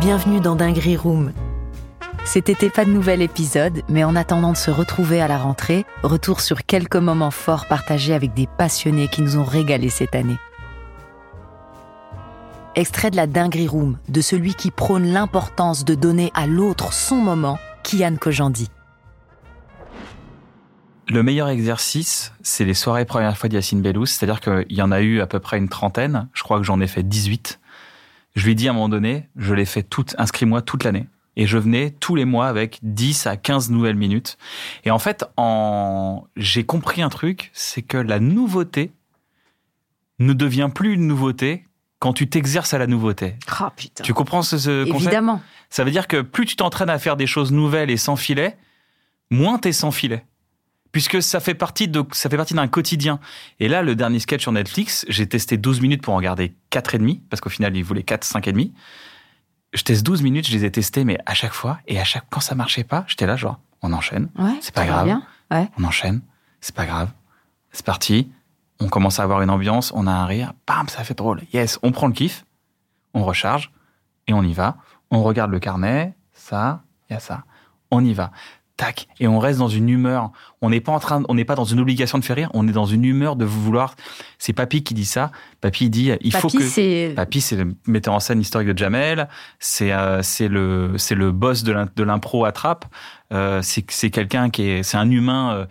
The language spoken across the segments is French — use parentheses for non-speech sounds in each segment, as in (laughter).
Bienvenue dans Dinguerie Room. Cet pas de nouvel épisode, mais en attendant de se retrouver à la rentrée, retour sur quelques moments forts partagés avec des passionnés qui nous ont régalés cette année. Extrait de la Dinguerie Room, de celui qui prône l'importance de donner à l'autre son moment, Kian Kojandi. Le meilleur exercice, c'est les soirées première fois d'Yacine Bellous. C'est-à-dire qu'il y en a eu à peu près une trentaine. Je crois que j'en ai fait 18. Je lui ai dit à un moment donné, je l'ai fait toute, inscris-moi toute l'année. Et je venais tous les mois avec 10 à 15 nouvelles minutes. Et en fait, en... j'ai compris un truc, c'est que la nouveauté ne devient plus une nouveauté quand tu t'exerces à la nouveauté. Oh putain. Tu comprends ce, ce concept? Évidemment. Ça veut dire que plus tu t'entraînes à faire des choses nouvelles et sans filet, moins t'es sans filet. Puisque ça fait partie de, ça fait partie d'un quotidien. Et là, le dernier sketch sur Netflix, j'ai testé 12 minutes pour en garder 4 et demi, parce qu'au final, il voulait 4, 5 et demi. Je teste 12 minutes, je les ai testés, mais à chaque fois, et à chaque, quand ça marchait pas, j'étais là, genre, on enchaîne. Ouais, C'est pas grave. bien. Ouais. On enchaîne. C'est pas grave. C'est parti. On commence à avoir une ambiance, on a un rire. Bam, ça fait drôle. Yes, on prend le kiff. On recharge. Et on y va. On regarde le carnet. Ça, il y a ça. On y va. Tac. Et on reste dans une humeur. On n'est pas en train, on n'est pas dans une obligation de faire rire. On est dans une humeur de vouloir. C'est Papy qui dit ça. Papy dit, il faut que. c'est Papy, c'est le metteur en scène historique de Jamel. C'est euh, c'est le c'est le boss de l'im- de l'impro à trappe. Euh, c'est c'est quelqu'un qui est c'est un humain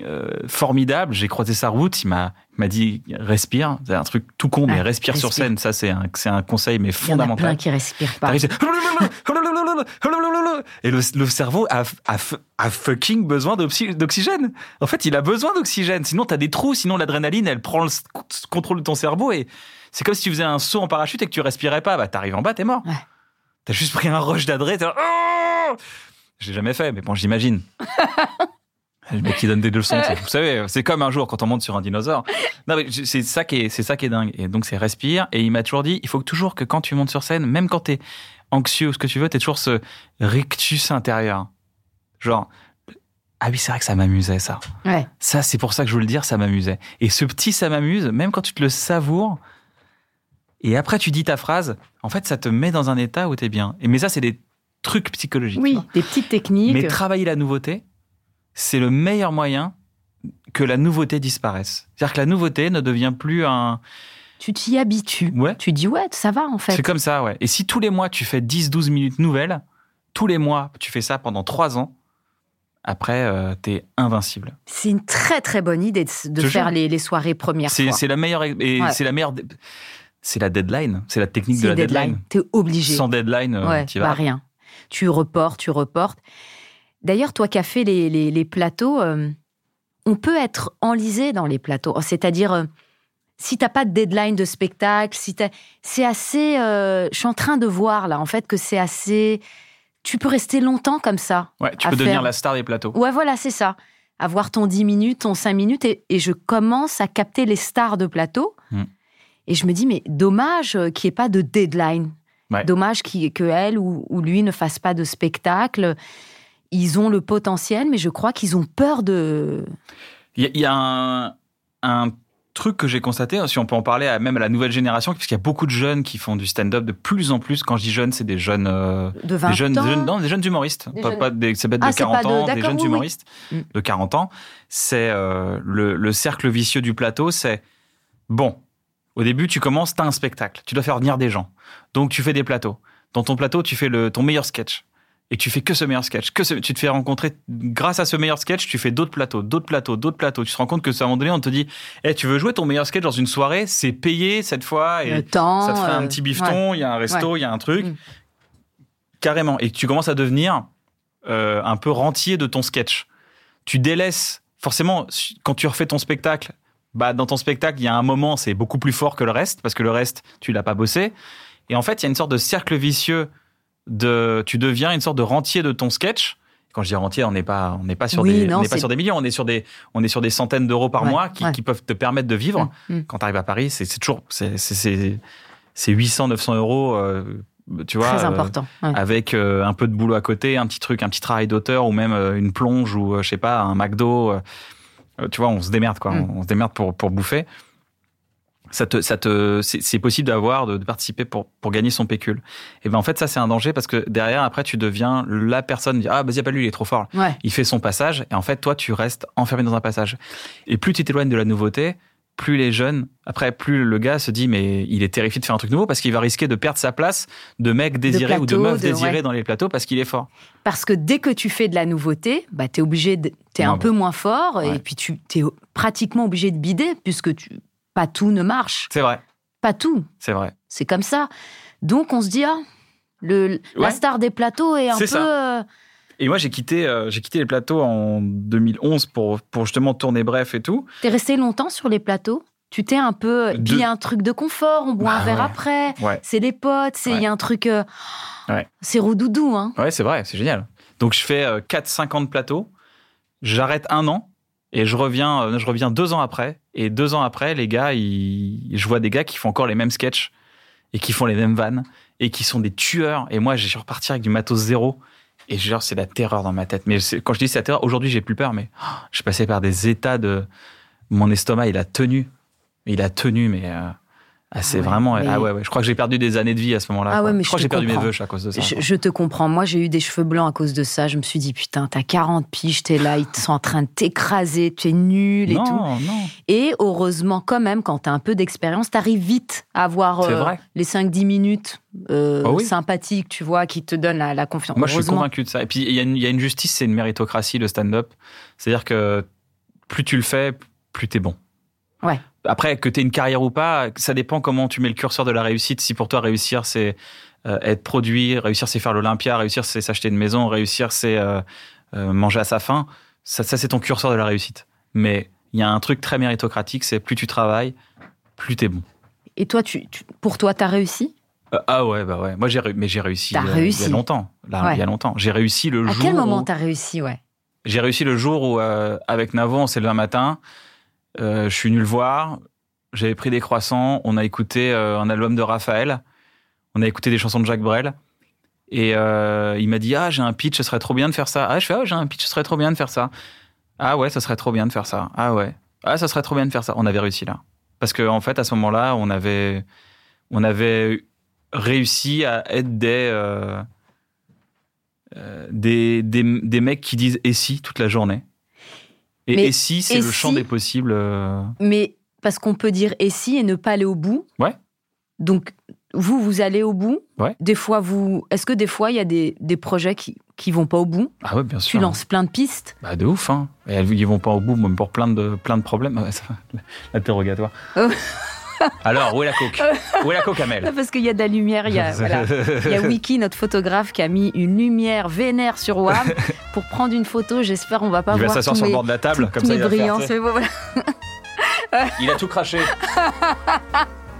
euh, formidable. J'ai croisé sa route. Il m'a il m'a dit respire. C'est un truc tout con, mais Ah, respire, sur scène. Ça c'est un c'est un conseil mais il y en a fondamental. plein qui respirent pas. (laughs) Et le, le cerveau a, a, a fucking besoin d'oxy- d'oxygène. En fait, il a besoin d'oxygène. Sinon, t'as des trous. Sinon, l'adrénaline, elle prend le contrôle de ton cerveau. Et c'est comme si tu faisais un saut en parachute et que tu respirais pas. Bah, t'arrives en bas, t'es mort. Ouais. T'as juste pris un rush d'adré. Oh Je l'ai jamais fait, mais bon, j'imagine. (laughs) Le mec qui donne des leçons, vous savez, c'est comme un jour quand on monte sur un dinosaure. Non, mais c'est ça qui est, c'est ça qui est dingue. Et donc c'est respire. Et il m'a toujours dit, il faut toujours que quand tu montes sur scène, même quand t'es anxieux ou ce que tu veux, t'es toujours ce rictus intérieur. Genre, ah oui, c'est vrai que ça m'amusait ça. Ouais. Ça, c'est pour ça que je veux le dire, ça m'amusait. Et ce petit ça m'amuse, même quand tu te le savoures, et après tu dis ta phrase, en fait, ça te met dans un état où t'es bien. Et mais ça, c'est des trucs psychologiques. Oui, des petites techniques. Mais travailler la nouveauté, c'est le meilleur moyen que la nouveauté disparaisse. C'est-à-dire que la nouveauté ne devient plus un... Tu t'y habitues. Ouais. Tu dis ouais, ça va en fait. C'est comme ça, ouais. Et si tous les mois tu fais 10-12 minutes nouvelles, tous les mois tu fais ça pendant 3 ans, après euh, t'es invincible. C'est une très très bonne idée de, faire les, les soirées première C'est la meilleure... Et Ouais. c'est la meilleure... C'est la deadline. C'est la technique de la deadline. T'es obligé. Sans deadline, euh, ouais, t'y bah vas. rien. Tu reportes, tu reportes. D'ailleurs, toi qui as fait les, les- les plateaux, euh, on peut être enlisé dans les plateaux. C'est-à-dire, si t'as pas de deadline de spectacle, si c'est assez. euh, je suis en train de voir là, en fait, que c'est assez. Tu peux rester longtemps comme ça. Ouais, tu peux devenir la star des plateaux. Ouais, voilà, c'est ça. Avoir ton 10 minutes, ton 5 minutes, et, et je commence à capter les stars de plateau. Mm. Et je me dis, mais dommage euh, qu'il n'y ait pas de deadline. Ouais. Dommage qu'il- que elle ou, ou lui ne fasse pas de spectacle. Ils ont le potentiel, mais je crois qu'ils ont peur de. Il y a, il y a un, un truc que j'ai constaté, si on peut en parler à, même à la nouvelle génération, parce qu'il y a beaucoup de jeunes qui font du stand-up de plus en plus. Quand je dis jeunes, c'est des jeunes, euh, de 20 des jeunes, ans. des jeunes- non, des jeunes humoristes, Des pas, jeunes- pas des, c'est bête Ah, de c'est pas 40 de- ans, des jeunes oui, humoristes Mm. de 40 ans. C'est euh, le, le cercle vicieux du plateau, c'est bon. Au début, tu commences, tu as un spectacle, tu dois faire venir des gens, donc tu fais des plateaux. Dans ton plateau, tu fais le, ton meilleur sketch. Et tu fais que ce meilleur sketch, que ce- tu te fais rencontrer grâce à ce meilleur sketch, tu fais d'autres plateaux, d'autres plateaux, d'autres plateaux. Tu te rends compte que à un moment donné, on te dit, Eh, tu veux jouer ton meilleur sketch dans une soirée, c'est payé cette fois, et le temps. ça te fait un euh, petit bifton, il y a un resto, il y a un truc. Mm. Carrément. Et tu commences à devenir euh, un peu rentier de ton sketch. Tu délaisses, forcément, quand tu refais ton spectacle, bah, dans ton spectacle, il y a un moment, c'est beaucoup plus fort que le reste, parce que le reste, tu l'as pas bossé. Et en fait, il y a une sorte de cercle vicieux de, tu deviens une sorte de rentier de ton sketch. Quand je dis rentier, on n'est pas, on n'est pas sur Oui, des, non, on n'est pas sur des millions, on est sur des, on est sur des centaines d'euros par Ouais, mois qui, ouais. qui peuvent te permettre de vivre Mm, mm. quand tu arrives à Paris, c'est toujours c'est c'est- c'est c'est 800 900 euros euh, tu vois Très euh, important. ouais. avec euh, un peu de boulot à côté, un petit truc, un petit travail d'auteur ou même euh, une plonge ou je sais pas un McDo tu vois, on se démerde quoi, Mm. on, on se démerde pour pour bouffer. Ça te, ça te, c'est possible d'avoir, de, participer pour, pour gagner son pécule. Et ben en fait, ça c'est un danger parce que derrière, après, tu deviens la personne, ah, y a pas lui, il est trop fort. Ouais. Il fait son passage, et en fait, toi, tu restes enfermé dans un passage. Et plus tu t'éloignes de la nouveauté, plus les jeunes, après, plus le gars se dit, mais il est terrifié de faire un truc nouveau parce qu'il va risquer de perdre sa place de mec désiré ou de plateau, meuf de- désirée ouais. dans les plateaux parce qu'il est fort. Parce que dès que tu fais de la nouveauté, bah, tu es obligé, de- t'es un peu moins fort Ouais. et puis tu es pratiquement obligé de bider puisque tu, pas tout ne marche. C'est vrai, Pas tout. c'est vrai. C'est comme ça. Donc on se dit, ah, le, la star des plateaux est un peu. C'est euh, Et moi, j'ai quitté, euh, j'ai quitté les plateaux en 2011 pour, pour justement tourner bref et tout. T'es resté longtemps sur les plateaux? Tu t'es un peu. De- Puis il y a un truc de confort, on boit Bah un verre ouais. après. Ouais. C'est les potes, c'est il y a un truc. euh, Ouais. C'est roudoudou, hein. Ouais, c'est vrai, c'est génial. Donc je fais 4-5 ans de plateau, j'arrête un an et je reviens, euh, je reviens deux ans après. Et deux ans après, les gars, ils- je vois des gars qui font encore les mêmes sketchs et qui font les mêmes vannes et qui sont des tueurs. Et moi, j'ai reparti avec du matos zéro. Et genre, c'est la terreur dans ma tête. Mais quand je dis c'est la terreur, aujourd'hui, j'ai plus peur, mais oh, je passais par des états de. Mon estomac, il a tenu. Il a tenu, mais. euh, ah, c'est ouais, vraiment. mais- Ah ouais, ouais. Je crois que j'ai perdu des années de vie à ce moment-là. Ah ouais, mais je je crois que j'ai perdu mes vœux à cause de ça. Je, te comprends. Moi, j'ai eu des cheveux blancs à cause de ça. Je me suis dit, putain, t'as 40 piges, t'es là, ils sont en train de t'écraser, tu es nul et non, tout. non. Et heureusement, quand même, quand t'as un peu d'expérience, t'arrives vite à avoir C'est euh, les 5-10 minutes euh, Ah oui. sympathiques, tu vois, qui te donnent la, la confiance. Moi, je suis convaincu de ça. Et puis, il y, a une- il y a une justice, c'est une méritocratie, le stand-up. C'est-à-dire que plus tu le fais, plus t'es bon. Ouais. Après, que tu aies une carrière ou pas, ça dépend comment tu mets le curseur de la réussite. Si pour toi, réussir, c'est euh, être produit, réussir, c'est faire l'Olympia, réussir, c'est s'acheter une maison, réussir, c'est euh, euh, manger à sa faim, ça, ça c'est ton curseur de la réussite. Mais il y a un truc très méritocratique, c'est plus tu travailles, plus t'es bon. Et toi, tu, tu- pour toi, t'as réussi? Ah ouais, bah ouais. Moi, j'ai mais j'ai réussi, euh, il y réussi. a longtemps. Là, Ouais. il y a longtemps. J'ai réussi le À jour quel moment où- t'as réussi, ouais? J'ai réussi le jour où, avec Navo, on s'est levé un matin. Euh, je suis venu le voir. J'avais pris des croissants. On a écouté euh, un album de Raphaël. On a écouté des chansons de Jacques Brel. Et euh, il m'a dit Ah, j'ai un pitch, ce serait trop bien de faire ça. Ah, je fais Ah, j'ai un pitch, ce serait trop bien de faire ça. Ah, ouais, ça serait trop bien de faire ça. Ah, ouais. Ah, ça serait trop bien de faire ça. On avait réussi là. Parce qu'en en fait, à ce moment-là, on avait, on avait réussi à être des. des, des, des mecs qui disent et si toute la journée. Et, Mais et si, c'est le champ des possibles. euh, Mais parce qu'on peut dire et si et ne pas aller au bout. Ouais. Donc, vous, vous allez au bout. Ouais. Des fois, vous. Est-ce que des fois, il y a des, des projets qui, qui vont pas au bout? Ah ouais, bien Tu sûr. lances plein de pistes. Bah, de ouf, hein. Et elles- ils vont pas au bout, même pour plein de, plein de problèmes. (laughs) L'interrogatoire. Oh. (laughs) (laughs) Alors, où est la coke Où est la coke, Amel? (laughs) Parce qu'il y a de la lumière. Il y a, (laughs) voilà. Il y a Wiki, notre photographe, qui a mis une lumière vénère sur WAM pour prendre une photo. J'espère on va pas Il va voir s'asseoir tous sur le bord de la table, comme ça il va faire, tu sais. Voilà. Il a tout craché.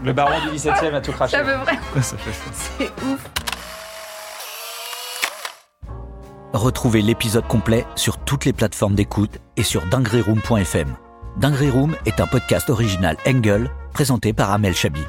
Le baron du 17 e a tout craché. Ça veut. C'est ouf. Retrouvez l'épisode complet sur toutes les plateformes d'écoute et sur dingueryroom.fm. Dinguery Room est un podcast original Engel présenté par Amel Chabi.